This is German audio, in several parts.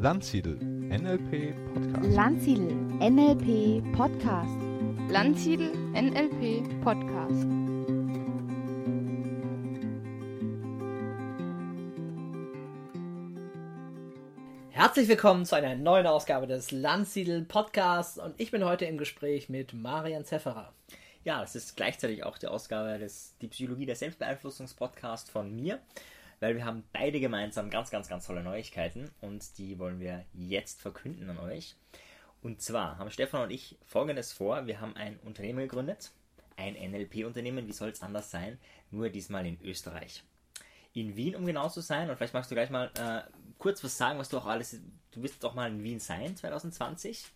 Landsiedel NLP Podcast. Landsiedel NLP Podcast. Landsiedel NLP Podcast. Herzlich willkommen zu einer neuen Ausgabe des Landsiedel Podcasts und ich bin heute im Gespräch mit Marian Zefferer. Ja, das ist gleichzeitig auch die Ausgabe des Die Psychologie der Selbstbeeinflussungs-Podcast von mir, weil wir haben beide gemeinsam ganz, ganz, ganz tolle Neuigkeiten und die wollen wir jetzt verkünden an euch. Und zwar haben Stefan und ich folgendes vor: Wir haben ein Unternehmen gegründet, ein NLP-Unternehmen, wie soll es anders sein, nur diesmal in Österreich. In Wien, um genau zu sein, und vielleicht magst du gleich mal äh, kurz was sagen, was du auch alles. Du wirst doch mal in Wien sein 2020.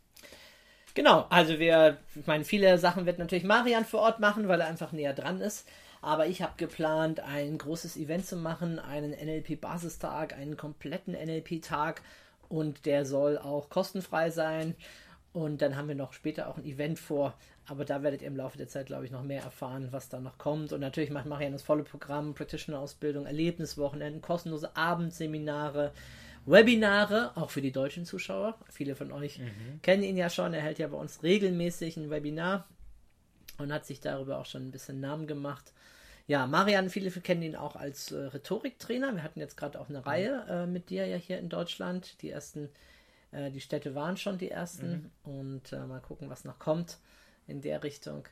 Genau, also wir, ich meine, viele Sachen wird natürlich Marian vor Ort machen, weil er einfach näher dran ist. Aber ich habe geplant, ein großes Event zu machen, einen NLP-Basistag, einen kompletten NLP-Tag und der soll auch kostenfrei sein. Und dann haben wir noch später auch ein Event vor, aber da werdet ihr im Laufe der Zeit, glaube ich, noch mehr erfahren, was da noch kommt. Und natürlich macht Marian das volle Programm, Practitioner-Ausbildung, Erlebniswochenenden, kostenlose Abendseminare, Webinare, auch für die deutschen Zuschauer. Viele von euch kennen ihn ja schon, er hält ja bei uns regelmäßig ein Webinar und hat sich darüber auch schon ein bisschen Namen gemacht. Ja, Marian, viele kennen ihn auch als äh, Rhetoriktrainer. Wir hatten jetzt gerade auch eine Reihe äh, mit dir ja hier in Deutschland. Die ersten, äh, die Städte waren schon die ersten. Und äh, mal gucken, was noch kommt in der Richtung.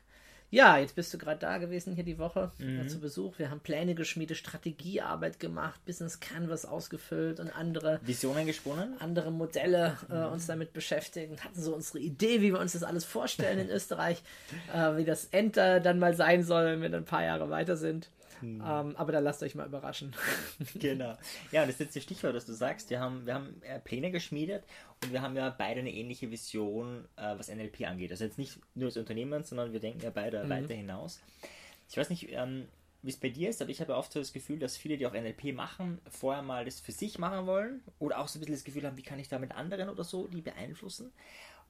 Ja, jetzt bist du gerade da gewesen hier die Woche äh, zu Besuch. Wir haben Pläne geschmiedet, Strategiearbeit gemacht, Business Canvas ausgefüllt und andere Visionen gesponnen? andere Modelle äh, uns damit beschäftigen, hatten so unsere Idee, wie wir uns das alles vorstellen in Österreich, äh, wie das Enter dann mal sein soll, wenn wir dann ein paar Jahre weiter sind. Ähm, aber da lasst euch mal überraschen. Genau. Ja, und das ist jetzt das Stichwort, das du sagst. Wir haben, wir haben äh, Pläne geschmiedet und wir haben ja beide eine ähnliche Vision, äh, was NLP angeht. Also jetzt nicht nur das Unternehmen, sondern wir denken ja beide weiter hinaus. Ich weiß nicht, ähm, wie es bei dir ist, aber ich habe oft so das Gefühl, dass viele, die auch NLP machen, vorher mal das für sich machen wollen oder auch so ein bisschen das Gefühl haben, wie kann ich da mit anderen oder so die beeinflussen.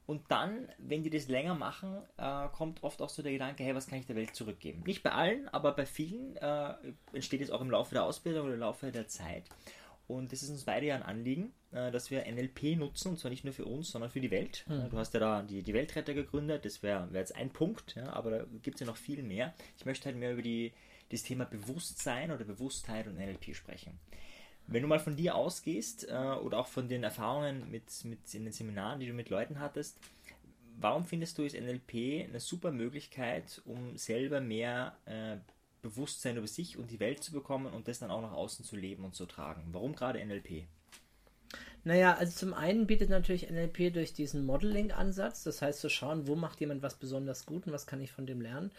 Und dann, wenn die das länger machen, äh, kommt oft auch so der Gedanke, hey, was kann ich der Welt zurückgeben? Nicht bei allen, aber bei vielen äh, entsteht es auch im Laufe der Ausbildung oder im Laufe der Zeit. Und das ist uns beide ja ein Anliegen, äh, dass wir NLP nutzen, und zwar nicht nur für uns, sondern für die Welt. Äh, Du hast ja da die, die Weltretter gegründet, das wäre wär jetzt ein Punkt, ja, aber da gibt es ja noch viel mehr. Ich möchte halt mehr über die, das Thema Bewusstsein oder Bewusstheit und NLP sprechen. Wenn du mal von dir ausgehst äh, oder auch von den Erfahrungen mit, mit in den Seminaren, die du mit Leuten hattest, warum findest du ist NLP eine super Möglichkeit, um selber mehr äh, Bewusstsein über sich und die Welt zu bekommen und das dann auch nach außen zu leben und zu tragen? Warum gerade NLP? Naja, also zum einen bietet natürlich NLP durch diesen Modeling-Ansatz, das heißt zu schauen, wo macht jemand was besonders gut und was kann ich von dem lernen,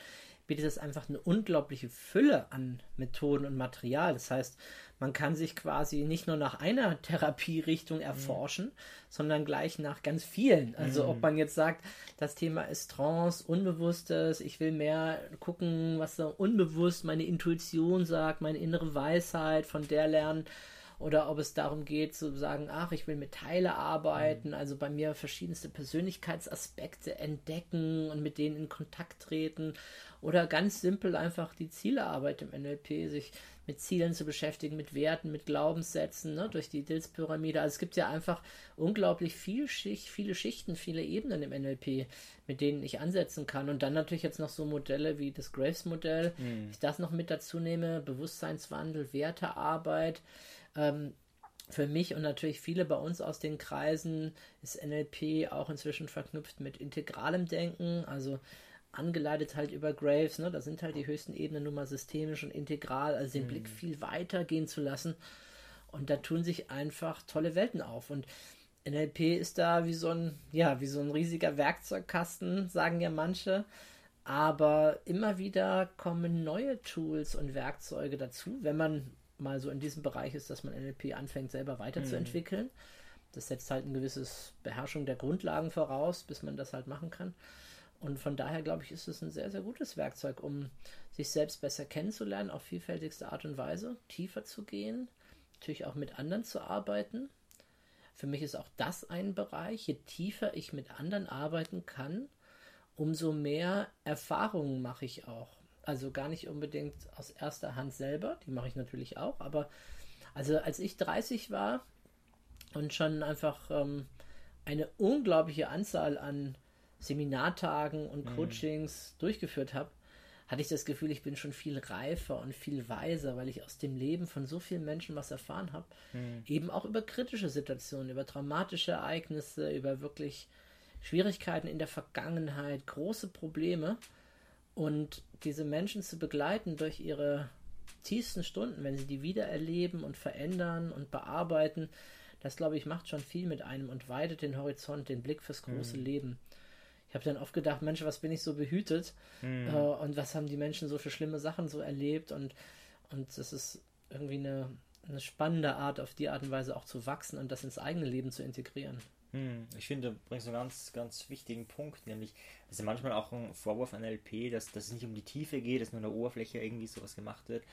bietet es einfach eine unglaubliche Fülle an Methoden und Material. Das heißt, man kann sich quasi nicht nur nach einer Therapierichtung erforschen, sondern gleich nach ganz vielen. Also ob man jetzt sagt, das Thema ist Trance, Unbewusstes, ich will mehr gucken, was so unbewusst meine Intuition sagt, meine innere Weisheit, von der lernen oder ob es darum geht zu sagen, ach, ich will mit Teile arbeiten, also bei mir verschiedenste Persönlichkeitsaspekte entdecken und mit denen in Kontakt treten. Oder ganz simpel einfach die Zielearbeit im NLP, sich mit Zielen zu beschäftigen, mit Werten, mit Glaubenssätzen, ne, durch die Dills-Pyramide. Also es gibt ja einfach unglaublich viel Schicht, viele Schichten, viele Ebenen im NLP, mit denen ich ansetzen kann. Und dann natürlich jetzt noch so Modelle wie das Graves-Modell, ich das noch mit dazu nehme, Bewusstseinswandel, Wertearbeit, ähm, für mich und natürlich viele bei uns aus den Kreisen ist NLP auch inzwischen verknüpft mit integralem Denken, also angeleitet halt über Graves, ne? da sind halt die höchsten Ebenen nun mal systemisch und integral, also den Blick viel weiter gehen zu lassen. Und da tun sich einfach tolle Welten auf. Und NLP ist da wie so ein, ja, wie so ein riesiger Werkzeugkasten, sagen ja manche. Aber immer wieder kommen neue Tools und Werkzeuge dazu, wenn man mal so in diesem Bereich ist, dass man NLP anfängt, selber weiterzuentwickeln. Das setzt halt eine gewisse Beherrschung der Grundlagen voraus, bis man das halt machen kann. Und von daher glaube ich, ist es ein sehr, sehr gutes Werkzeug, um sich selbst besser kennenzulernen, auf vielfältigste Art und Weise, tiefer zu gehen, natürlich auch mit anderen zu arbeiten. Für mich ist auch das ein Bereich, je tiefer ich mit anderen arbeiten kann, umso mehr Erfahrungen mache ich auch. Also gar nicht unbedingt aus erster Hand selber, die mache ich natürlich auch, aber also als ich 30 war, und schon einfach ähm, eine unglaubliche Anzahl an Seminartagen und Mhm. Coachings durchgeführt habe, hatte ich das Gefühl, ich bin schon viel reifer und viel weiser, weil ich aus dem Leben von so vielen Menschen was erfahren habe. Mhm. Eben auch über kritische Situationen, über traumatische Ereignisse, über wirklich Schwierigkeiten in der Vergangenheit, große Probleme. Und diese Menschen zu begleiten durch ihre tiefsten Stunden, wenn sie die wieder erleben und verändern und bearbeiten, das glaube ich macht schon viel mit einem und weitet den Horizont, den Blick fürs große Leben. Ich habe dann oft gedacht, Mensch, was bin ich so behütet äh, und was haben die Menschen so für schlimme Sachen so erlebt und, und das ist irgendwie eine, eine spannende Art, auf die Art und Weise auch zu wachsen und das ins eigene Leben zu integrieren. Hm, Ich finde, du bringst einen ganz, ganz wichtigen Punkt, nämlich, das ist ja manchmal auch ein Vorwurf an NLP, dass, dass es nicht um die Tiefe geht, dass nur an der Oberfläche irgendwie sowas gemacht wird.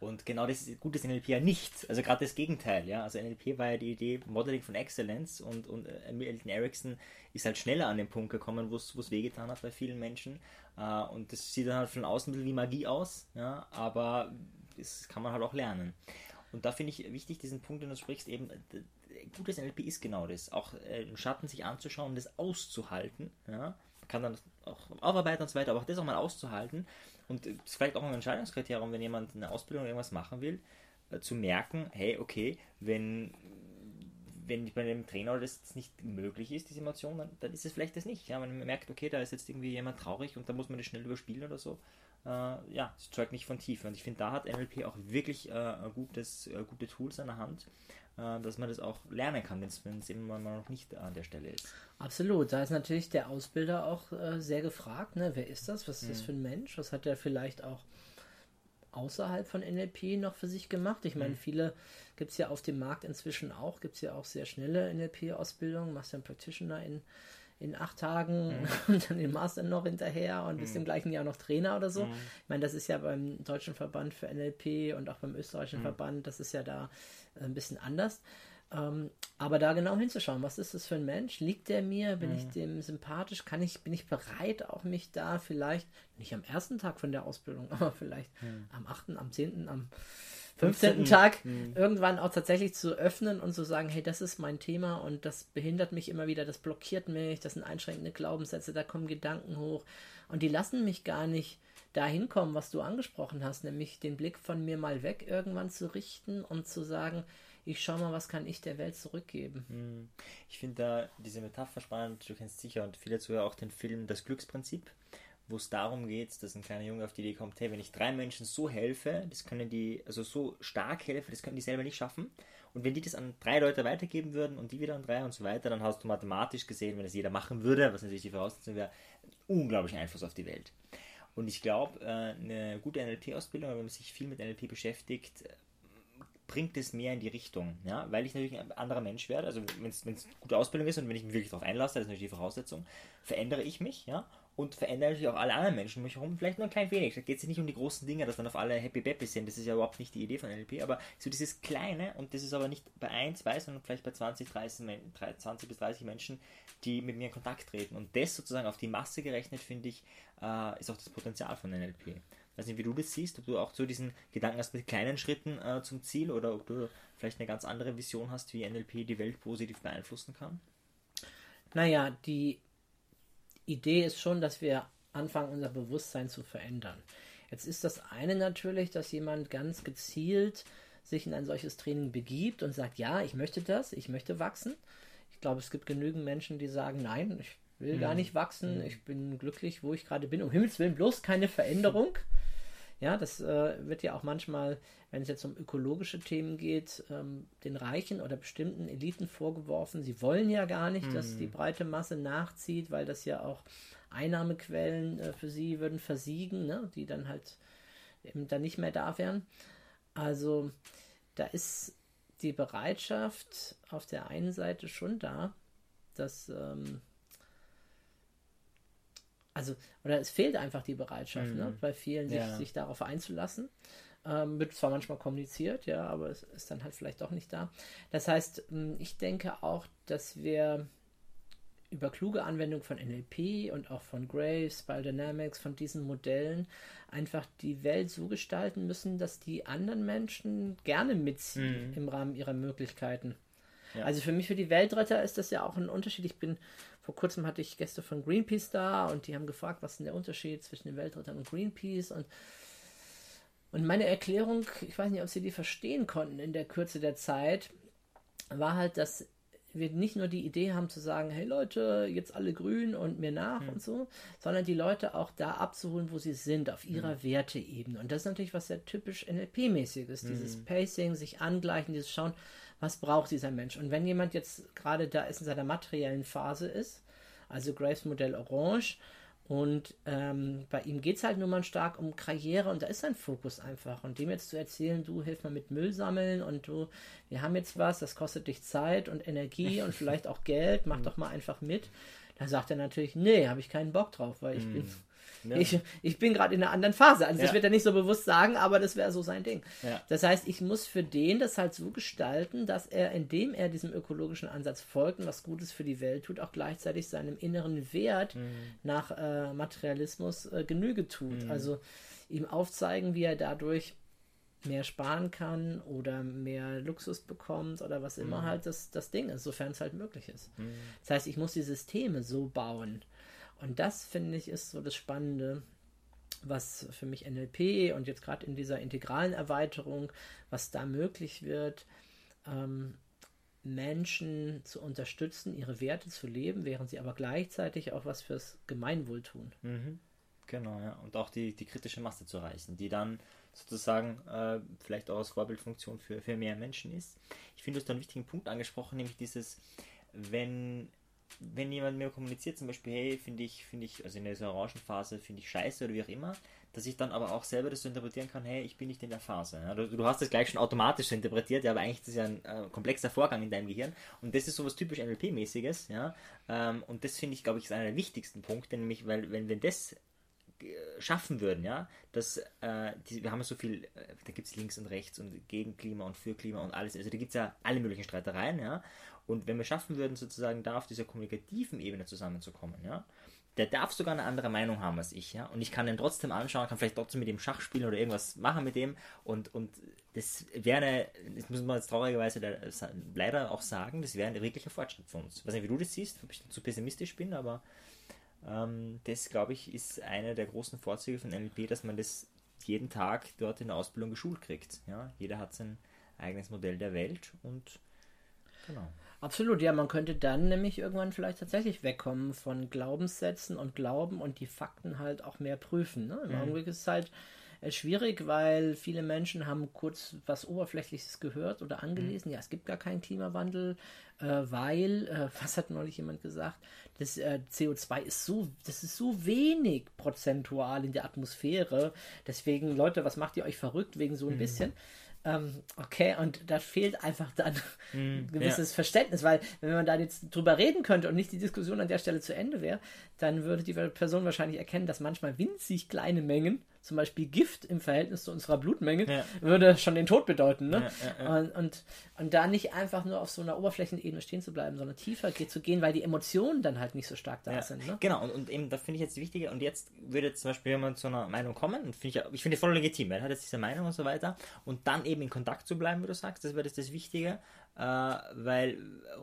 Und genau das ist gut ist NLP ja nicht. Also gerade das Gegenteil, ja. Also NLP war ja die Idee Modeling von Excellence und, und äh, Milton Erickson ist halt schneller an den Punkt gekommen, wo es wehgetan hat bei vielen Menschen. Äh, und das sieht dann halt von außen wie Magie aus, ja, aber das kann man halt auch lernen. Und da finde ich wichtig, diesen Punkt, den du sprichst, eben, äh, gutes NLP ist genau das. Auch den Schatten sich anzuschauen, das auszuhalten. Ja? Man kann dann auch aufarbeiten und so weiter, aber auch das auch mal auszuhalten. Und das ist vielleicht auch ein Entscheidungskriterium, wenn jemand eine Ausbildung oder irgendwas machen will, äh, zu merken, hey, okay, wenn, wenn bei einem Trainer das nicht möglich ist, diese Emotion, dann, dann ist es vielleicht das nicht. Ja? Man merkt, okay, da ist jetzt irgendwie jemand traurig und da muss man das schnell überspielen oder so. Äh, ja, es zeugt nicht von Tiefe. Und ich finde, da hat NLP auch wirklich äh, gutes, äh, gute Tools an der Hand, dass man das auch lernen kann, wenn es eben mal noch nicht an der Stelle ist. Absolut, da ist natürlich der Ausbilder auch äh, sehr gefragt. Ne? Wer ist das? Was ist das für ein Mensch? Was hat er vielleicht auch außerhalb von NLP noch für sich gemacht? Ich meine, viele gibt es ja auf dem Markt inzwischen auch, gibt es ja auch sehr schnelle NLP-Ausbildungen, machst ja einen Practitioner in, in acht Tagen und dann den Master noch hinterher und bist im gleichen Jahr noch Trainer oder so. Ich meine, das ist ja beim Deutschen Verband für NLP und auch beim österreichischen Verband, das ist ja da äh, ein bisschen anders. Ähm, aber da genau hinzuschauen, was ist das für ein Mensch? Liegt der mir? Bin ich dem sympathisch? Kann ich, bin ich bereit, auch mich da vielleicht, nicht am ersten Tag von der Ausbildung, aber vielleicht am 8., am 10., am 15. Tag irgendwann auch tatsächlich zu öffnen und zu sagen, hey, das ist mein Thema und das behindert mich immer wieder, das blockiert mich, das sind einschränkende Glaubenssätze, da kommen Gedanken hoch und die lassen mich gar nicht dahin kommen, was du angesprochen hast, nämlich den Blick von mir mal weg irgendwann zu richten und zu sagen, ich schau mal, was kann ich der Welt zurückgeben. Ich finde da diese Metapher spannend, du kennst sicher und viele Zuhörer auch den Film Das Glücksprinzip, wo es darum geht, dass ein kleiner Junge auf die Idee kommt, hey, wenn ich drei Menschen so helfe, das können die, also so stark helfe, das können die selber nicht schaffen. Und wenn die das an drei Leute weitergeben würden und die wieder an drei und so weiter, dann hast du mathematisch gesehen, wenn das jeder machen würde, was natürlich die Voraussetzung wäre, einen unglaublichen Einfluss auf die Welt. Und ich glaube, eine gute NLP-Ausbildung, wenn man sich viel mit NLP beschäftigt, bringt es mehr in die Richtung, ja, weil ich natürlich ein anderer Mensch werde, also wenn es eine gute Ausbildung ist und wenn ich mich wirklich darauf einlasse, das ist natürlich die Voraussetzung, verändere ich mich, ja, und verändere natürlich auch alle anderen Menschen um mich herum, vielleicht nur ein klein wenig, da geht es nicht um die großen Dinge, dass dann auf alle happy peppy sind, das ist ja überhaupt nicht die Idee von NLP, aber so dieses Kleine, und das ist aber nicht bei 1, 2, sondern vielleicht bei 20, 30, 20 bis 30 Menschen, die mit mir in Kontakt treten und das sozusagen auf die Masse gerechnet, finde ich, äh, ist auch das Potenzial von NLP. Weiß nicht, wie du das siehst, ob du auch so diesen Gedanken hast mit kleinen Schritten äh, zum Ziel oder ob du vielleicht eine ganz andere Vision hast, wie NLP die Welt positiv beeinflussen kann. Naja, die Idee ist schon, dass wir anfangen, unser Bewusstsein zu verändern. Jetzt ist das eine natürlich, dass jemand ganz gezielt sich in ein solches Training begibt und sagt, ja, ich möchte das, ich möchte wachsen. Ich glaube, es gibt genügend Menschen, die sagen, nein, ich will gar nicht wachsen, ich bin glücklich, wo ich gerade bin. Um Himmels Willen bloß keine Veränderung. Ja, das äh, wird ja auch manchmal, wenn es jetzt um ökologische Themen geht, ähm, den Reichen oder bestimmten Eliten vorgeworfen. Sie wollen ja gar nicht, dass die breite Masse nachzieht, weil das ja auch Einnahmequellen äh, für sie würden versiegen, ne? die dann halt eben dann nicht mehr da wären. Also da ist die Bereitschaft auf der einen Seite schon da, dass ähm, also, oder es fehlt einfach die Bereitschaft, ne, bei vielen, sich, Ja. sich darauf einzulassen. Ähm, wird zwar manchmal kommuniziert, ja, aber es ist dann halt vielleicht auch nicht da. Das heißt, ähm, ich denke auch, dass wir über kluge Anwendung von NLP und auch von Graves, Spiral Dynamics, von diesen Modellen einfach die Welt so gestalten müssen, dass die anderen Menschen gerne mitziehen im Rahmen ihrer Möglichkeiten. Ja. Also für mich, für die Weltretter ist das ja auch ein Unterschied. Ich bin, vor kurzem hatte ich Gäste von Greenpeace da und die haben gefragt, was ist denn der Unterschied zwischen den Weltrettern und Greenpeace und und meine Erklärung, ich weiß nicht, ob sie die verstehen konnten in der Kürze der Zeit, war halt, dass wir nicht nur die Idee haben zu sagen, hey Leute, jetzt alle grün und mir nach und so, sondern die Leute auch da abzuholen, wo sie sind, auf ihrer Werteebene. Und das ist natürlich was sehr typisch NLP-mäßiges, dieses Pacing, sich angleichen, dieses Schauen, was braucht dieser Mensch. Und wenn jemand jetzt gerade da ist in seiner materiellen Phase ist, also Graves Modell Orange, und ähm, bei ihm geht es halt nur mal stark um Karriere und da ist sein Fokus einfach. Und dem jetzt zu erzählen, du hilf mal mit Müll sammeln und du, wir haben jetzt was, das kostet dich Zeit und Energie und vielleicht auch Geld, mach doch mal einfach mit. Da sagt er natürlich, nee, habe ich keinen Bock drauf, weil ich bin, Ja. ich, ich bin gerade in einer anderen Phase. Also das Ja. wird er nicht so bewusst sagen, aber das wäre so sein Ding. Ja. Das heißt, ich muss für den das halt so gestalten, dass er, indem er diesem ökologischen Ansatz folgt und was Gutes für die Welt tut, auch gleichzeitig seinem inneren Wert nach äh, Materialismus äh, Genüge tut. Also ihm aufzeigen, wie er dadurch mehr sparen kann oder mehr Luxus bekommt oder was immer halt das, das Ding ist, sofern es halt möglich ist. Das heißt, ich muss die Systeme so bauen. Und das, finde ich, ist so das Spannende, was für mich NLP und jetzt gerade in dieser integralen Erweiterung, was da möglich wird, ähm, Menschen zu unterstützen, ihre Werte zu leben, während sie aber gleichzeitig auch was fürs Gemeinwohl tun. Genau, ja. Und auch die, die kritische Masse zu erreichen, die dann sozusagen äh, vielleicht auch als Vorbildfunktion für, für mehr Menschen ist. Ich finde, du hast einen wichtigen Punkt angesprochen, nämlich dieses, wenn, wenn jemand mir kommuniziert, zum Beispiel, hey, finde ich, finde ich, also in dieser Orangenphase finde ich scheiße oder wie auch immer, dass ich dann aber auch selber das so interpretieren kann, hey, ich bin nicht in der Phase. Du, du hast das gleich schon automatisch so interpretiert, ja, aber eigentlich ist das ja ein äh, komplexer Vorgang in deinem Gehirn. Und das ist sowas typisch NLP-mäßiges, ja, ähm, und das finde ich, glaube ich, ist einer der wichtigsten Punkte, nämlich, weil, wenn, wenn das schaffen würden, ja, dass äh, die, wir haben ja so viel, äh, da gibt es links und rechts und gegen Klima und für Klima und alles, also da gibt es ja alle möglichen Streitereien, ja, und wenn wir schaffen würden, sozusagen da auf dieser kommunikativen Ebene zusammenzukommen, ja, der darf sogar eine andere Meinung haben als ich, ja, und ich kann den trotzdem anschauen, kann vielleicht trotzdem mit dem Schach spielen oder irgendwas machen mit dem und, und das wäre eine, das muss man jetzt traurigerweise leider auch sagen, das wäre ein wirklicher Fortschritt für uns. Ich weiß nicht, wie du das siehst, ob ich zu pessimistisch bin, aber ähm, das, glaube ich, ist einer der großen Vorzüge von NLP, dass man das jeden Tag dort in der Ausbildung geschult kriegt. Ja? Jeder hat sein eigenes Modell der Welt und genau. Absolut, ja, man könnte dann nämlich irgendwann vielleicht tatsächlich wegkommen von Glaubenssätzen und Glauben und die Fakten halt auch mehr prüfen. Ne? Im Augenblick ist es halt äh, schwierig, weil viele Menschen haben kurz was Oberflächliches gehört oder angelesen. Ja, es gibt gar keinen Klimawandel, äh, weil, äh, was hat neulich jemand gesagt, das äh, CO2 ist so, das ist so wenig prozentual in der Atmosphäre. Deswegen, Leute, was macht ihr euch verrückt wegen so ein bisschen? Ähm, okay, und da fehlt einfach dann ein gewisses Verständnis, weil wenn man da jetzt drüber reden könnte und nicht die Diskussion an der Stelle zu Ende wäre, dann würde die Person wahrscheinlich erkennen, dass manchmal winzig kleine Mengen, zum Beispiel Gift im Verhältnis zu unserer Blutmenge, Ja. würde schon den Tod bedeuten. Ne? Ja, ja, Und, und, und da nicht einfach nur auf so einer Oberflächenebene stehen zu bleiben, sondern tiefer zu gehen, weil die Emotionen dann halt nicht so stark da sind. Ne? Genau, und, und eben, da finde ich jetzt die wichtige, und jetzt würde jetzt zum Beispiel jemand zu einer Meinung kommen, und finde ich, ich finde voll legitim, weil er hat jetzt diese Meinung und so weiter, und dann eben in Kontakt zu bleiben, wie du sagst, das wäre das, das Wichtige, äh, weil,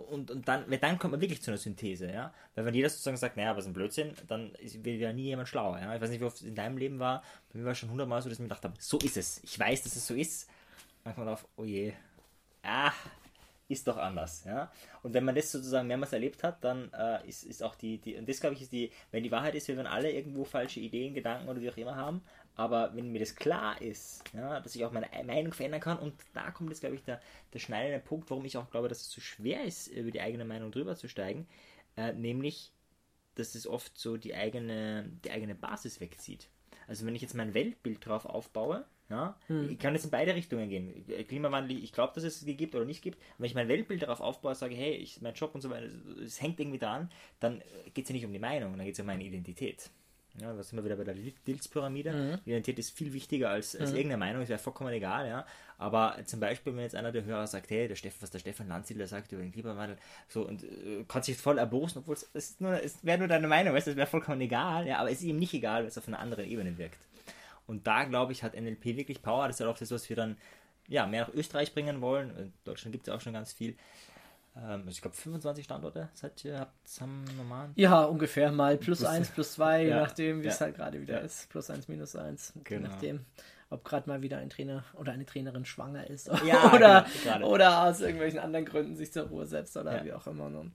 und, und dann, weil dann kommt man wirklich zu einer Synthese, ja, weil wenn jeder sozusagen sagt, naja, was ein Blödsinn, dann ist- wird ja nie jemand schlauer, ja, ich weiß nicht, wie oft es in deinem Leben war, bei mir war schon hundertmal so, dass ich mir gedacht habe, so ist es, ich weiß, dass es so ist, dann kommt man auf, oh je, ah, ist doch anders, ja. Und wenn man das sozusagen mehrmals erlebt hat, dann äh, ist, ist auch die, die, und das glaube ich ist die, wenn die Wahrheit ist, wir werden alle irgendwo falsche Ideen, Gedanken oder wie auch immer haben, aber wenn mir das klar ist, ja, dass ich auch meine Meinung verändern kann und da kommt jetzt, glaube ich, der, der schneidende Punkt, warum ich auch glaube, dass es so schwer ist, über die eigene Meinung drüber zu steigen, äh, nämlich, dass es oft so die eigene, die eigene Basis wegzieht. Also wenn ich jetzt mein Weltbild drauf aufbaue, ja, ich kann jetzt in beide Richtungen gehen. Klimawandel, ich glaube, dass es es gibt oder nicht gibt. Wenn ich mein Weltbild darauf aufbaue, sage, hey, ich, mein Job und so weiter, es hängt irgendwie dran, dann geht es ja nicht um die Meinung, dann geht es um meine Identität. Ja, da sind wir wieder bei der Dilz-Pyramide. Identität ist viel wichtiger als, als irgendeine Meinung, es wäre vollkommen egal, ja. Aber zum Beispiel, wenn jetzt einer der Hörer sagt, hey, der Steff, was der Stefan Landsiedler sagt über den Klimawandel, so und äh, kann sich voll erbosen, obwohl es ist nur, es wäre nur deine Meinung, weißt du, es wäre vollkommen egal, ja, aber es ist ihm nicht egal, weil es auf einer anderen Ebene wirkt. Und da, glaube ich, hat NLP wirklich Power. Das ist ja auch das, was wir dann ja, mehr nach Österreich bringen wollen. In Deutschland gibt es ja auch schon ganz viel. Ähm, also ich glaube 25 Standorte seid ihr, habt am normalen. Ja, ungefähr mal plus Plus- eins, plus zwei, je Ja, nachdem, wie es ja. halt gerade wieder Ja. ist. Plus eins, minus eins. Je Genau. nachdem, ob gerade mal wieder ein Trainer oder eine Trainerin schwanger ist oder, genau, oder aus irgendwelchen anderen Gründen sich zur Ruhe setzt oder wie auch immer. Ne?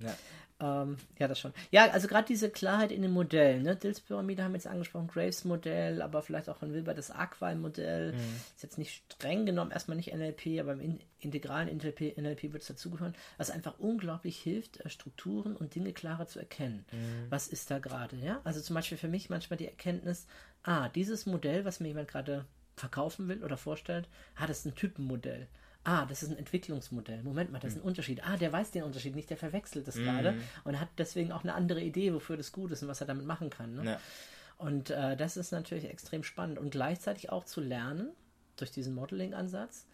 Ja. Ähm, ja, das schon. Ja, also gerade diese Klarheit in den Modellen. Ne? Dills Pyramide haben wir jetzt angesprochen, Graves Modell, aber vielleicht auch von Wilber das Aquai Modell. Mhm. Ist jetzt nicht streng genommen erstmal nicht NLP, aber im in integralen NLP, NLP wird es dazugehören, was einfach unglaublich hilft, äh, Strukturen und Dinge klarer zu erkennen. Mhm. Was ist da gerade? Ja? Also zum Beispiel für mich manchmal die Erkenntnis, ah, dieses Modell, was mir jemand gerade verkaufen will oder vorstellt, ah, das ist ein Typenmodell. Ah, das ist ein Entwicklungsmodell. Moment mal, das ist ein Unterschied. Ah, der weiß den Unterschied nicht, der verwechselt das gerade und hat deswegen auch eine andere Idee, wofür das gut ist und was er damit machen kann. Ne? Ja. Und äh, das ist natürlich extrem spannend und gleichzeitig auch zu lernen durch diesen Modeling-Ansatz.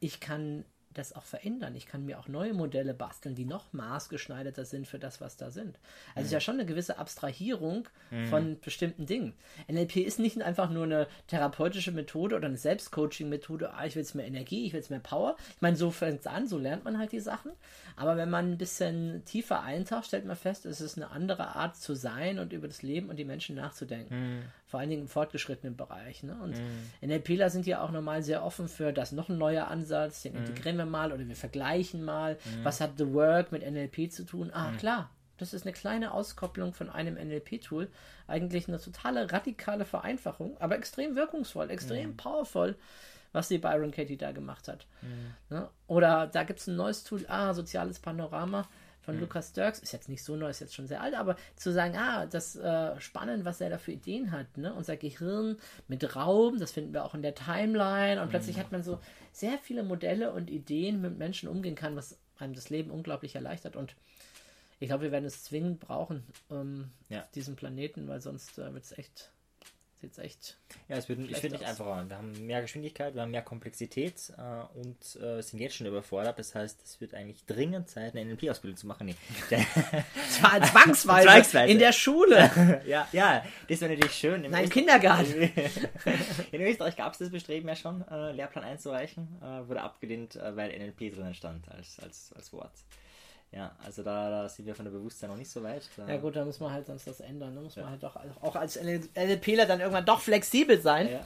Ich kann das auch verändern. Ich kann mir auch neue Modelle basteln, die noch maßgeschneiderter sind für das, was da sind. Also es ist ja schon eine gewisse Abstrahierung von bestimmten Dingen. NLP ist nicht einfach nur eine therapeutische Methode oder eine Selbstcoaching-Methode, ah, ich will jetzt mehr Energie, ich will jetzt mehr Power. Ich meine, so fängt es an, so lernt man halt die Sachen. Aber wenn man ein bisschen tiefer eintaucht, stellt man fest, es ist eine andere Art zu sein und über das Leben und die Menschen nachzudenken. Vor allen Dingen im fortgeschrittenen Bereich. Ne? Und NLPler sind ja auch normal sehr offen für das noch ein neuer Ansatz, den integrieren wir mal oder wir vergleichen mal. Was hat The Work mit NLP zu tun? Ah, klar. Das ist eine kleine Auskopplung von einem NLP-Tool. Eigentlich eine totale radikale Vereinfachung, aber extrem wirkungsvoll, extrem powerful, was die Byron Katie da gemacht hat. Ne? Oder da gibt es ein neues Tool, ah, soziales Panorama von Lukas Dirks, ist jetzt nicht so neu, ist jetzt schon sehr alt, aber zu sagen, ah, das äh, spannend, was er da für Ideen hat, ne? Unser Gehirn mit Raum, das finden wir auch in der Timeline. Und plötzlich hat man so sehr viele Modelle und Ideen, mit Menschen umgehen kann, was einem das Leben unglaublich erleichtert. Und ich glaube, wir werden es zwingend brauchen ähm, Ja. auf diesem Planeten, weil sonst äh, wird es echt, sieht's echt Ja, es wird, Schlecht wird nicht einfacher. Wir haben mehr Geschwindigkeit, wir haben mehr Komplexität äh, und äh, sind jetzt schon überfordert. Das heißt, es wird eigentlich dringend Zeit, eine NLP-Ausbildung zu machen. Nee. Zwar zwangsweise, Zwangsweise. in der Schule, ja, ja, das wäre natürlich schön. Im nein, Öst- Kindergarten. In Österreich gab es das Bestreben ja schon, äh, Lehrplan einzureichen, äh, wurde abgelehnt, äh, weil NLP drinnen stand als, als, als Wort. Ja, also da, da sind wir von der Bewusstsein noch nicht so weit. Da, Ja gut, da muss man halt sonst das ändern. Da muss man halt doch auch als LPler dann irgendwann doch flexibel sein. Ja.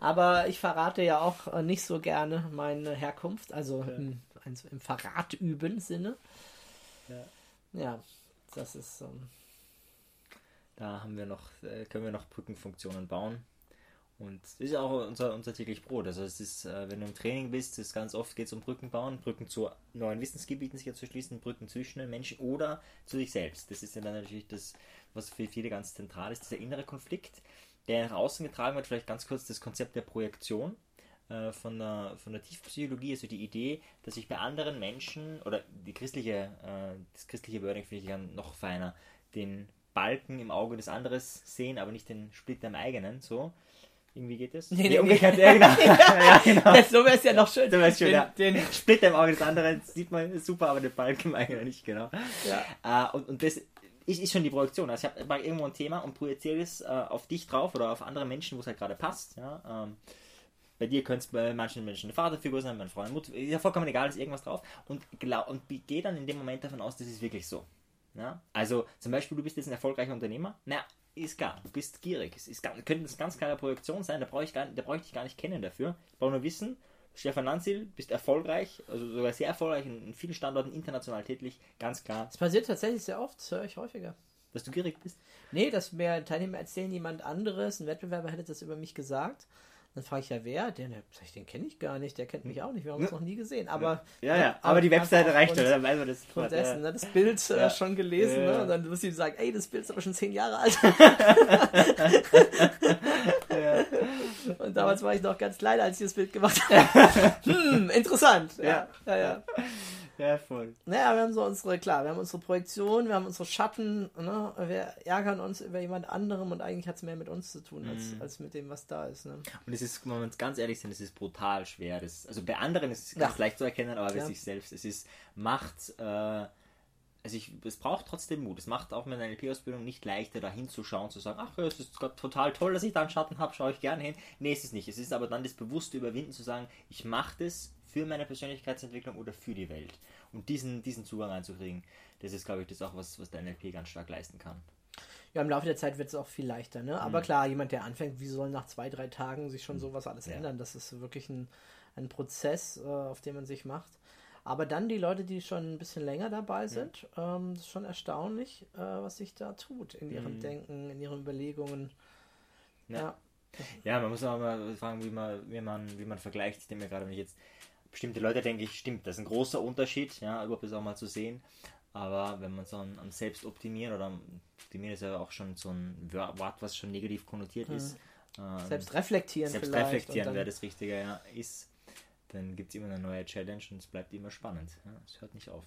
Aber ich verrate ja auch äh, nicht so gerne meine Herkunft, also im, eins- im Verrat üben Sinne. Ja. Ja, das ist ähm, Da haben wir noch, äh, können wir noch Brückenfunktionen bauen. Und das ist auch unser, unser täglich Brot. Also es ist, äh, wenn du im Training bist, ist ganz oft geht es um Brücken bauen, Brücken zu neuen Wissensgebieten sich zu schließen, Brücken zwischen den Menschen oder zu sich selbst. Das ist ja dann natürlich das, was für viele ganz zentral ist, dieser innere Konflikt, der nach außen getragen wird. Vielleicht ganz kurz das Konzept der Projektion äh, von der, von der Tiefpsychologie, also die Idee, dass ich bei anderen Menschen, oder die christliche, äh, das christliche Wording finde ich ja noch feiner, den Balken im Auge des anderen sehen, aber nicht den Splitter im eigenen, so. Irgendwie geht das? Nee, nee, umgekehrt, ja, genau. ja, genau. so wäre es ja noch schön. So wär's schön, den, ja. den, Splitter im Auge des anderen sieht man super, aber den Balken im eigenen nicht, genau. ja. Äh, und, und das ist, ist schon die Projektion. Also ich habe irgendwo ein Thema und projiziere es äh, auf dich drauf oder auf andere Menschen, wo es halt gerade passt. Ja? Ähm, bei dir könnte es bei manchen Menschen eine Vaterfigur sein, bei Freund, Mutter, ist ja vollkommen egal, ist irgendwas drauf. Und, glaub, und gehe dann in dem Moment davon aus, das ist wirklich so. Ja? Also zum Beispiel, du bist jetzt ein erfolgreicher Unternehmer. Na, ist klar, du bist gierig. Es ist, könnte eine ganz klare Projektion sein, da brauche ich, gar- da brauche ich dich gar nicht kennen dafür. Ich brauche nur wissen, Stefan Nanzil, bist erfolgreich, also sogar sehr erfolgreich, in, in vielen Standorten international tätig, ganz klar, Das passiert tatsächlich sehr oft, das höre ich häufiger. dass du gierig bist. Nee, dass mir Teilnehmer erzählen, jemand anderes, ein Wettbewerber hätte das über mich gesagt. Dann frage ich ja, wer? Den, den kenne ich gar nicht, der kennt mich auch nicht, wir haben uns noch nie gesehen. Aber, Ja, ja, aber die Webseite reicht dann weiß man das. Sofort, dessen, ja. ne? das Bild äh, Ja. schon gelesen, Ja, ne? und dann muss sie sagen, ey, das Bild ist aber schon zehn Jahre alt. Und damals war ich noch ganz klein, als ich das Bild gemacht habe. hm, interessant. Ja, ja, ja. Ja, voll. Naja, wir haben so unsere, klar, wir haben unsere Projektion, wir haben unsere Schatten, ne? wir ärgern uns über jemand anderem und eigentlich hat es mehr mit uns zu tun, als, Mhm. als mit dem, was da ist. Ne? Und es ist, wenn wir uns ganz ehrlich sind, es ist brutal schwer. Das, also bei anderen ist es ganz Ja. leicht zu erkennen, aber bei Ja. sich selbst, es ist Macht, äh, also ich, es braucht trotzdem Mut. Es macht auch mit einer LP-Ausbildung nicht leichter, da hinzuschauen, zu sagen, ach ja, es ist total toll, dass ich da einen Schatten habe, schaue ich gerne hin. Nee, es ist nicht. Es ist aber dann das bewusste Überwinden, zu sagen, ich mache das für meine Persönlichkeitsentwicklung oder für die Welt. Und diesen, diesen Zugang einzukriegen, das ist, glaube ich, das auch was, was der NLP ganz stark leisten kann. Ja, im Laufe der Zeit wird es auch viel leichter, ne? Aber klar, jemand, der anfängt, wie soll nach zwei, drei Tagen sich schon sowas alles Ja. ändern? Das ist wirklich ein, ein Prozess, äh, auf den man sich macht. Aber dann die Leute, die schon ein bisschen länger dabei sind, ähm, das ist schon erstaunlich, äh, was sich da tut in ihrem Mhm. Denken, in ihren Überlegungen. Ja. Ja. Ja, man muss auch mal fragen, wie man, wie man, wie man vergleicht. Ich denke mir gerade, wenn ich jetzt bestimmte Leute denke, ich, stimmt, das ist ein großer Unterschied, ja, überhaupt das auch mal zu sehen. Aber wenn man so am, am Selbstoptimieren oder Optimieren ist ja auch schon so ein Wort, was schon negativ konnotiert ist. Ähm, Selbst reflektieren selbst reflektieren wäre dann, das Richtige, ja, ist, dann gibt es immer eine neue Challenge und es bleibt immer spannend. Ja, es hört nicht auf.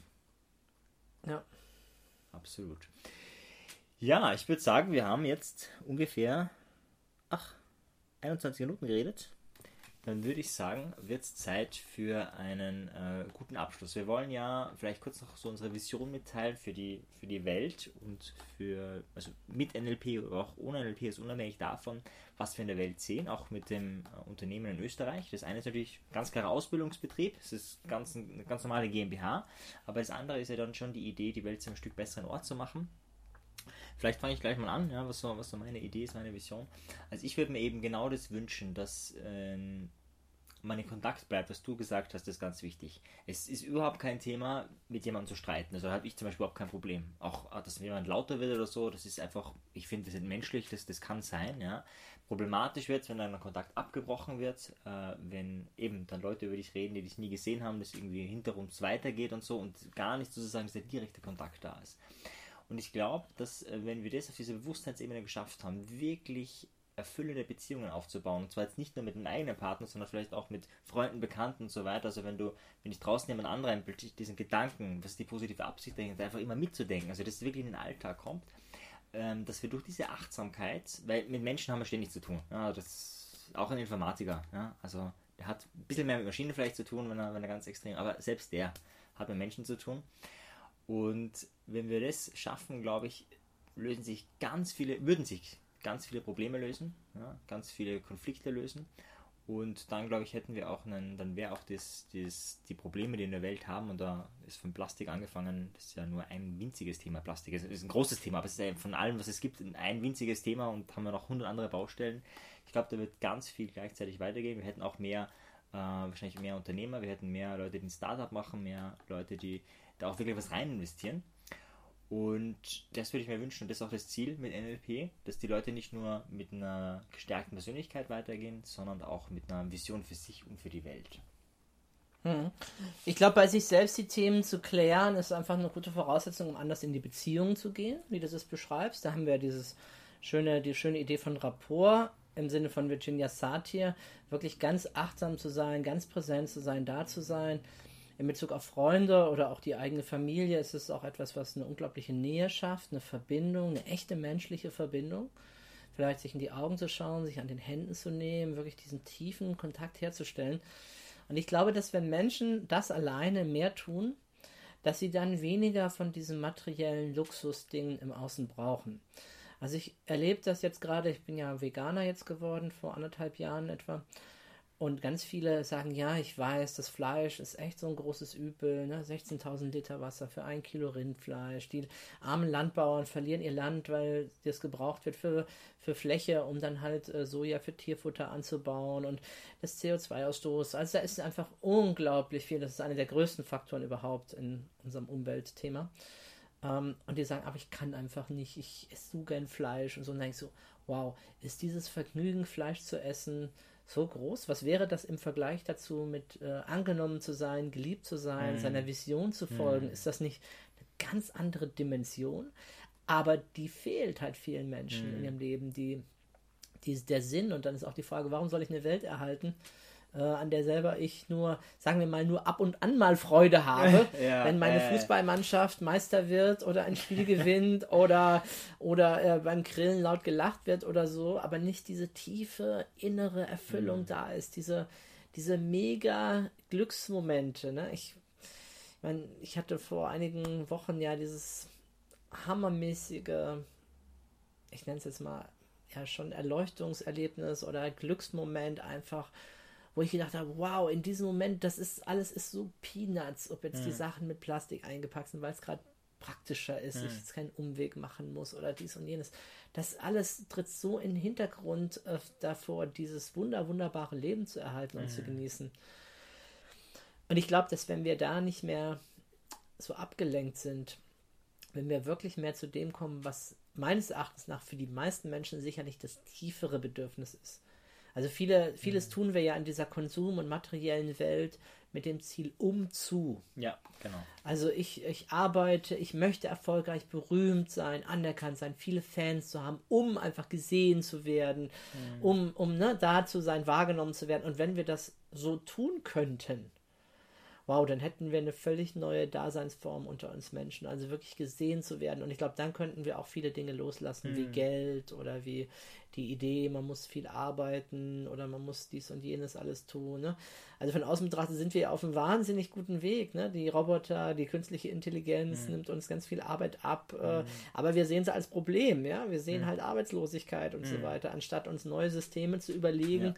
Ja. Absolut. Ja, ich würde sagen, wir haben jetzt ungefähr ach, 21 Minuten geredet. Dann würde ich sagen, wird es Zeit für einen äh, guten Abschluss. Wir wollen ja vielleicht kurz noch so unsere Vision mitteilen für die, für die Welt und für, also mit NLP oder auch ohne NLP ist unabhängig davon, was wir in der Welt sehen, auch mit dem äh, Unternehmen in Österreich. Das eine ist natürlich ganz klarer Ausbildungsbetrieb, es ist ganz, eine ganz normale GmbH, aber das andere ist ja dann schon die Idee, die Welt zu einem Stück besseren Ort zu machen. Vielleicht fange ich gleich mal an, ja, was, so, was so meine Idee ist, meine Vision. Also ich würde mir eben genau das wünschen, dass ähm, man in Kontakt bleibt, was du gesagt hast, ist ganz wichtig. Es ist überhaupt kein Thema, mit jemandem zu streiten. Also habe ich zum Beispiel überhaupt kein Problem. Auch, äh, dass jemand lauter wird oder so, das ist einfach, ich finde, das ist menschlich, das, das kann sein, ja. Problematisch wird wenn dann Kontakt abgebrochen wird, äh, wenn eben dann Leute über dich reden, die dich nie gesehen haben, das irgendwie hinterums weitergeht und so und gar nicht sozusagen dieser direkte Kontakt da ist. Und ich glaube, dass äh, wenn wir das auf dieser Bewusstseinsebene geschafft haben, wirklich erfüllende Beziehungen aufzubauen, und zwar jetzt nicht nur mit einem eigenen Partner, sondern vielleicht auch mit Freunden, Bekannten und so weiter. Also wenn du, wenn ich draußen jemand anderen diesen Gedanken, was die positive Absicht dahinter, einfach immer mitzudenken, also dass es wirklich in den Alltag kommt, ähm, dass wir durch diese Achtsamkeit, weil mit Menschen haben wir ständig zu tun, ja, das auch ein Informatiker, ja, also der hat ein bisschen mehr mit Maschinen vielleicht zu tun, wenn er, wenn er ganz extrem, aber selbst der hat mit Menschen zu tun. Und wenn wir das schaffen, glaube ich, lösen sich ganz viele, würden sich ganz viele Probleme lösen, ja, ganz viele Konflikte lösen. Und dann, glaube ich, hätten wir auch einen, dann wäre auch das, das, die Probleme, die in der Welt haben, und da ist von Plastik angefangen, das ist ja nur ein winziges Thema. Plastik ist, ist ein großes Thema, aber es ist von allem, was es gibt, ein winziges Thema und haben wir noch 100 andere Baustellen. Ich glaube, da wird ganz viel gleichzeitig weitergehen. Wir hätten auch mehr, äh, wahrscheinlich mehr Unternehmer, wir hätten mehr Leute, die ein Startup machen, mehr Leute, die da auch wirklich was rein investieren. Und das würde ich mir wünschen und das ist auch das Ziel mit NLP, dass die Leute nicht nur mit einer gestärkten Persönlichkeit weitergehen, sondern auch mit einer Vision für sich und für die Welt. Ich glaube, bei sich selbst die Themen zu klären, ist einfach eine gute Voraussetzung, um anders in die Beziehung zu gehen, wie du das beschreibst. Da haben wir dieses schöne, die schöne Idee von Rapport im Sinne von Virginia Satir, wirklich ganz achtsam zu sein, ganz präsent zu sein, da zu sein. In Bezug auf Freunde oder auch die eigene Familie ist es auch etwas, was eine unglaubliche Nähe schafft, eine Verbindung, eine echte menschliche Verbindung. Vielleicht sich in die Augen zu schauen, sich an den Händen zu nehmen, wirklich diesen tiefen Kontakt herzustellen. Und ich glaube, dass wenn Menschen das alleine mehr tun, dass sie dann weniger von diesen materiellen Luxusdingen im Außen brauchen. Also ich erlebe das jetzt gerade, ich bin ja Veganer jetzt geworden, vor anderthalb Jahren etwa. Und ganz viele sagen, ja, ich weiß, das Fleisch ist echt so ein großes Übel, ne? 16.000 Liter Wasser für ein Kilo Rindfleisch. Die armen Landbauern verlieren ihr Land, weil das gebraucht wird für, für Fläche, um dann halt äh, Soja für Tierfutter anzubauen und das CO2-Ausstoß. Also da ist einfach unglaublich viel. Das ist einer der größten Faktoren überhaupt in unserem Umweltthema. Ähm, und die sagen, aber ich kann einfach nicht, ich esse so gern Fleisch und so. Und dann denke ich so, wow, ist dieses Vergnügen, Fleisch zu essen, so groß? Was wäre das im Vergleich dazu, mit äh, angenommen zu sein, geliebt zu sein, Mhm. seiner Vision zu folgen? Ist das nicht eine ganz andere Dimension? Aber die fehlt halt vielen Menschen in ihrem Leben, die, die, der Sinn. Und dann ist auch die Frage, warum soll ich eine Welt erhalten, äh, an der selber ich nur, sagen wir mal, nur ab und an mal Freude habe, Ja, wenn meine äh. Fußballmannschaft Meister wird oder ein Spiel gewinnt oder, oder äh, beim Grillen laut gelacht wird oder so, aber nicht diese tiefe innere Erfüllung da ist, diese, diese mega Glücksmomente. Ne? Ich, ich meine, ich hatte vor einigen Wochen ja dieses hammermäßige, ich nenne es jetzt mal, ja schon Erleuchtungserlebnis oder Glücksmoment einfach, wo ich gedacht habe, wow, in diesem Moment, das ist alles ist so Peanuts, ob jetzt die Sachen mit Plastik eingepackt sind, weil es gerade praktischer ist, ich jetzt keinen Umweg machen muss oder dies und jenes. Das alles tritt so in den Hintergrund äh, davor, dieses wunder, wunderbare Leben zu erhalten und zu genießen. Und ich glaube, dass wenn wir da nicht mehr so abgelenkt sind, wenn wir wirklich mehr zu dem kommen, was meines Erachtens nach für die meisten Menschen sicherlich das tiefere Bedürfnis ist. Also viele, vieles tun wir ja in dieser Konsum- und materiellen Welt mit dem Ziel umzu. Ja, genau. Also ich, ich arbeite, ich möchte erfolgreich berühmt sein, anerkannt sein, viele Fans zu haben, um einfach gesehen zu werden, um, um ne, da zu sein, wahrgenommen zu werden. Und wenn wir das so tun könnten, wow, dann hätten wir eine völlig neue Daseinsform unter uns Menschen. Also wirklich gesehen zu werden. Und ich glaube, dann könnten wir auch viele Dinge loslassen, wie Geld oder wie die Idee, man muss viel arbeiten oder man muss dies und jenes alles tun. Ne? Also von außen betrachtet sind wir ja auf einem wahnsinnig guten Weg. Ne? Die Roboter, die künstliche Intelligenz nimmt uns ganz viel Arbeit ab. Äh, aber wir sehen es als Problem. Ja? Wir sehen halt Arbeitslosigkeit und so weiter, anstatt uns neue Systeme zu überlegen, Ja.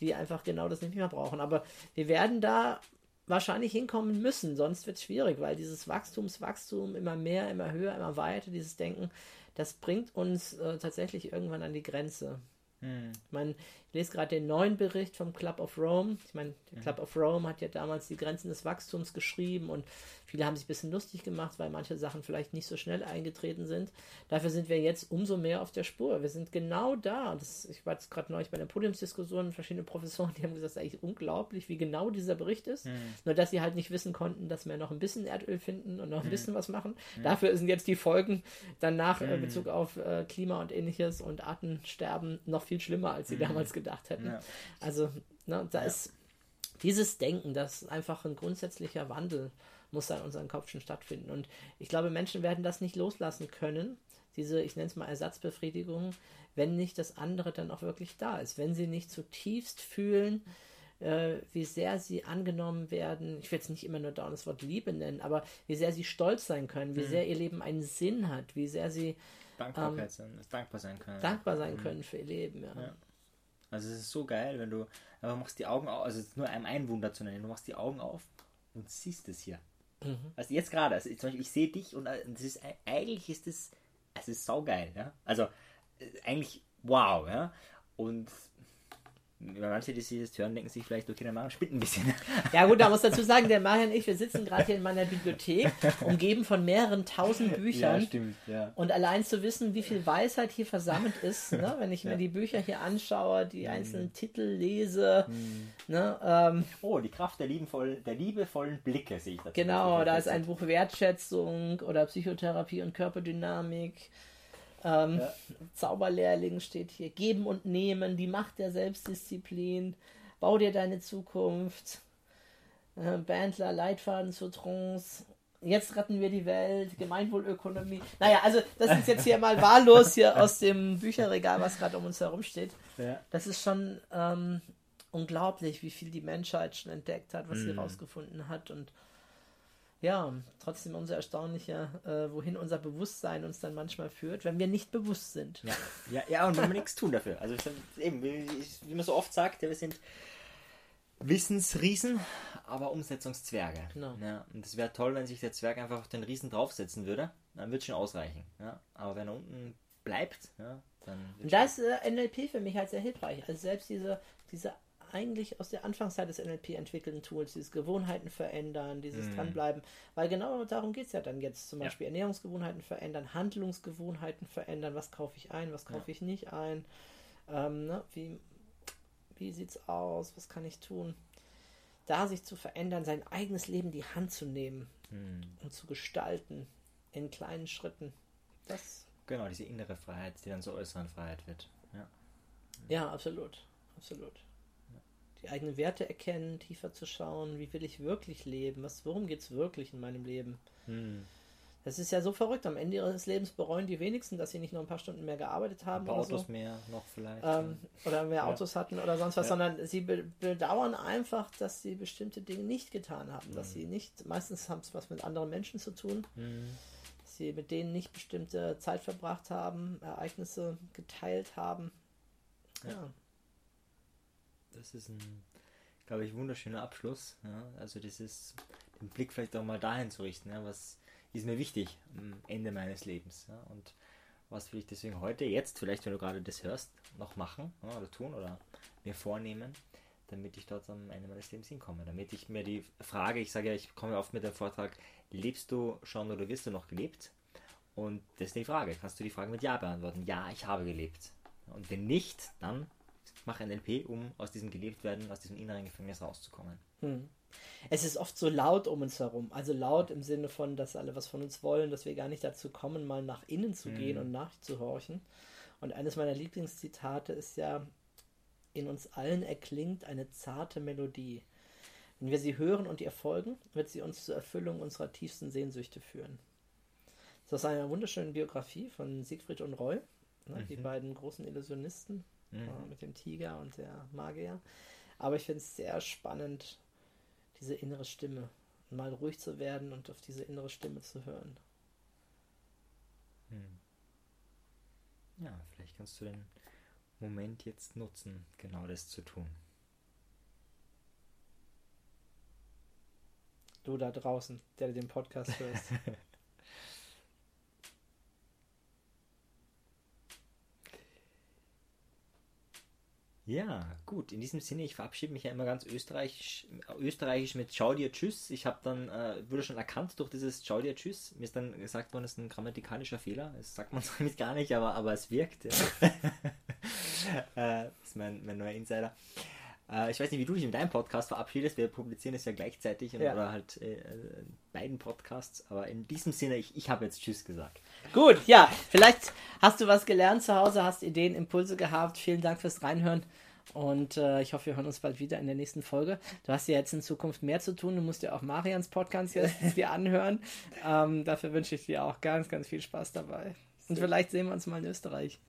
die einfach genau das nicht mehr brauchen. Aber wir werden da wahrscheinlich hinkommen müssen, sonst wird es schwierig, weil dieses Wachstumswachstum immer mehr, immer höher, immer weiter, dieses Denken, das bringt uns äh, tatsächlich irgendwann an die Grenze. Ich meine, ich lese gerade den neuen Bericht vom Club of Rome. Ich meine, der Club of Rome hat ja damals die Grenzen des Wachstums geschrieben und viele haben sich ein bisschen lustig gemacht, weil manche Sachen vielleicht nicht so schnell eingetreten sind. Dafür sind wir jetzt umso mehr auf der Spur. Wir sind genau da. Das, ich war jetzt gerade neulich bei einer Podiumsdiskussion, verschiedene Professoren, die haben gesagt, es ist eigentlich unglaublich, wie genau dieser Bericht ist. Nur, dass sie halt nicht wissen konnten, dass wir noch ein bisschen Erdöl finden und noch ein bisschen was machen. Dafür sind jetzt die Folgen danach in Bezug auf äh, Klima und ähnliches und Artensterben noch viel schlimmer, als sie damals gedacht hätten. Ja. Also, ne, da ist dieses Denken, das ist einfach ein grundsätzlicher Wandel muss da in unserem Kopf schon stattfinden. Und ich glaube, Menschen werden das nicht loslassen können, diese, ich nenne es mal Ersatzbefriedigung, wenn nicht das andere dann auch wirklich da ist. Wenn sie nicht zutiefst fühlen, äh, wie sehr sie angenommen werden, ich will jetzt nicht immer nur dauernd das Wort Liebe nennen, aber wie sehr sie stolz sein können, wie sehr ihr Leben einen Sinn hat, wie sehr sie sein, dankbar sein können. dankbar sein können für ihr Leben. Ja. Ja. Also es ist so geil, wenn du aber machst die Augen auf, also es ist nur einem ein Wunder zu nennen, du machst die Augen auf und siehst es hier. Also jetzt gerade, also zum Beispiel, ich sehe dich und äh, das ist eigentlich ist es, es ist saugeil, ja. Also äh, eigentlich wow, ja. Und manche, die sich das hören, denken sich vielleicht, okay, der Mann spinnt ein bisschen. Ja gut, da muss dazu sagen, der Marian und ich, wir sitzen gerade hier in meiner Bibliothek, umgeben von mehreren tausend Büchern. stimmt, ja. Und allein zu wissen, wie viel Weisheit hier versammelt ist, ne, wenn ich mir die Bücher hier anschaue, die einzelnen Titel lese, ne, ähm, Oh, die Kraft der liebevollen, der liebevollen Blicke sehe ich dazu. genau, da ist ein Buch Wertschätzung oder Psychotherapie und Körperdynamik. Ähm, Zauberlehrling steht hier. Geben und nehmen, die Macht der Selbstdisziplin. Bau dir deine Zukunft. Äh, Bandler, Leitfaden zur Trance. Jetzt retten wir die Welt. Gemeinwohlökonomie. Naja, also das ist jetzt hier mal wahllos hier aus dem Bücherregal, was gerade um uns herum steht. Ja. Das ist schon ähm, unglaublich, wie viel die Menschheit schon entdeckt hat, was sie Mhm. rausgefunden hat. Und ja, trotzdem umso erstaunlicher, äh, wohin unser Bewusstsein uns dann manchmal führt, wenn wir nicht bewusst sind. Ja, ja, ja und wenn wir nichts tun dafür. Also eben, wie, wie man so oft sagt, ja, wir sind Wissensriesen, aber Umsetzungszwerge. Genau. Ja, und es wäre toll, wenn sich der Zwerg einfach auf den Riesen draufsetzen würde. Dann wird schon ausreichen. Ja, aber wenn er unten bleibt, ja, dann. Und da ist äh, NLP für mich halt sehr hilfreich. Also selbst diese, diese eigentlich aus der Anfangszeit des NLP entwickelten Tools, dieses Gewohnheiten verändern, dieses Dranbleiben, weil genau darum geht es ja dann jetzt. Zum Ja. Beispiel Ernährungsgewohnheiten verändern, Handlungsgewohnheiten verändern, was kaufe ich ein, was kaufe ich nicht ein, ähm, ne? wie, wie sieht's aus, was kann ich tun? Da sich zu verändern, sein eigenes Leben die Hand zu nehmen und zu gestalten in kleinen Schritten. Das Genau, diese innere Freiheit, die dann zur äußeren Freiheit wird. Ja. Ja, absolut. Absolut. Die eigenen Werte erkennen, tiefer zu schauen, wie will ich wirklich leben, was, worum geht es wirklich in meinem Leben. Hm. Das ist ja so verrückt. Am Ende ihres Lebens bereuen die wenigsten, dass sie nicht nur ein paar Stunden mehr gearbeitet haben Ein paar oder Autos so. mehr noch vielleicht. Ähm, oder mehr Autos hatten oder sonst was, sondern sie be bedauern einfach, dass sie bestimmte Dinge nicht getan haben. Dass sie nicht, meistens haben es was mit anderen Menschen zu tun, Hm. dass sie mit denen nicht bestimmte Zeit verbracht haben, Ereignisse geteilt haben. Ja. Das ist ein glaube ich, wunderschöner Abschluss. Ja? Also dieses, den Blick vielleicht auch mal dahin zu richten, ja? was ist mir wichtig am Ende meines Lebens. Ja? Und was will ich deswegen heute, jetzt, vielleicht wenn du gerade das hörst, noch machen oder tun oder mir vornehmen, damit ich dort am Ende meines Lebens hinkomme. Damit ich mir die Frage, ich sage ja, ich komme oft mit dem Vortrag, lebst du schon oder wirst du noch gelebt? Und das ist die Frage. Kannst du die Frage mit Ja beantworten? Ja, ich habe gelebt. Und wenn nicht, dann mach NLP, um aus diesem gelebt werden, aus diesem inneren Gefängnis rauszukommen. Hm. Es ist oft so laut um uns herum. Also laut im Sinne von, dass alle was von uns wollen, dass wir gar nicht dazu kommen, mal nach innen zu gehen Mhm. und nachzuhorchen. Und eines meiner Lieblingszitate ist ja, in uns allen erklingt eine zarte Melodie. Wenn wir sie hören und ihr folgen, wird sie uns zur Erfüllung unserer tiefsten Sehnsüchte führen. Das ist aus einer wunderschönen Biografie von Siegfried und Roy, ne, die Mhm. beiden großen Illusionisten Mhm. äh, mit dem Tiger und der Magier. Aber ich finde es sehr spannend, diese innere Stimme. Mal ruhig zu werden und auf diese innere Stimme zu hören. Hm. Ja, vielleicht kannst du den Moment jetzt nutzen, genau das zu tun. Du da draußen, der den Podcast hörst. Ja, gut. In diesem Sinne, ich verabschiede mich ja immer ganz österreichisch, österreichisch mit Ciao dir Tschüss. Ich habe dann, äh, wurde schon erkannt durch dieses Ciao dir Tschüss. Mir ist dann gesagt worden, es ist ein grammatikalischer Fehler. Das sagt man so gar nicht, aber, aber es wirkt. Ja. äh, das ist mein, mein neuer Insider. Äh, ich weiß nicht, wie du dich mit deinem Podcast verabschiedest. Wir publizieren es ja gleichzeitig Ja. oder halt äh, äh, beiden Podcasts. Aber in diesem Sinne, ich, ich habe jetzt Tschüss gesagt. Gut, ja, vielleicht hast du was gelernt zu Hause, hast Ideen, Impulse gehabt. Vielen Dank fürs Reinhören. Und äh, ich hoffe, wir hören uns bald wieder in der nächsten Folge. Du hast ja jetzt in Zukunft mehr zu tun. Du musst ja auch Marians Podcast jetzt dir anhören. Ähm, dafür wünsche ich dir auch ganz, ganz viel Spaß dabei. Und vielleicht sehen wir uns mal in Österreich.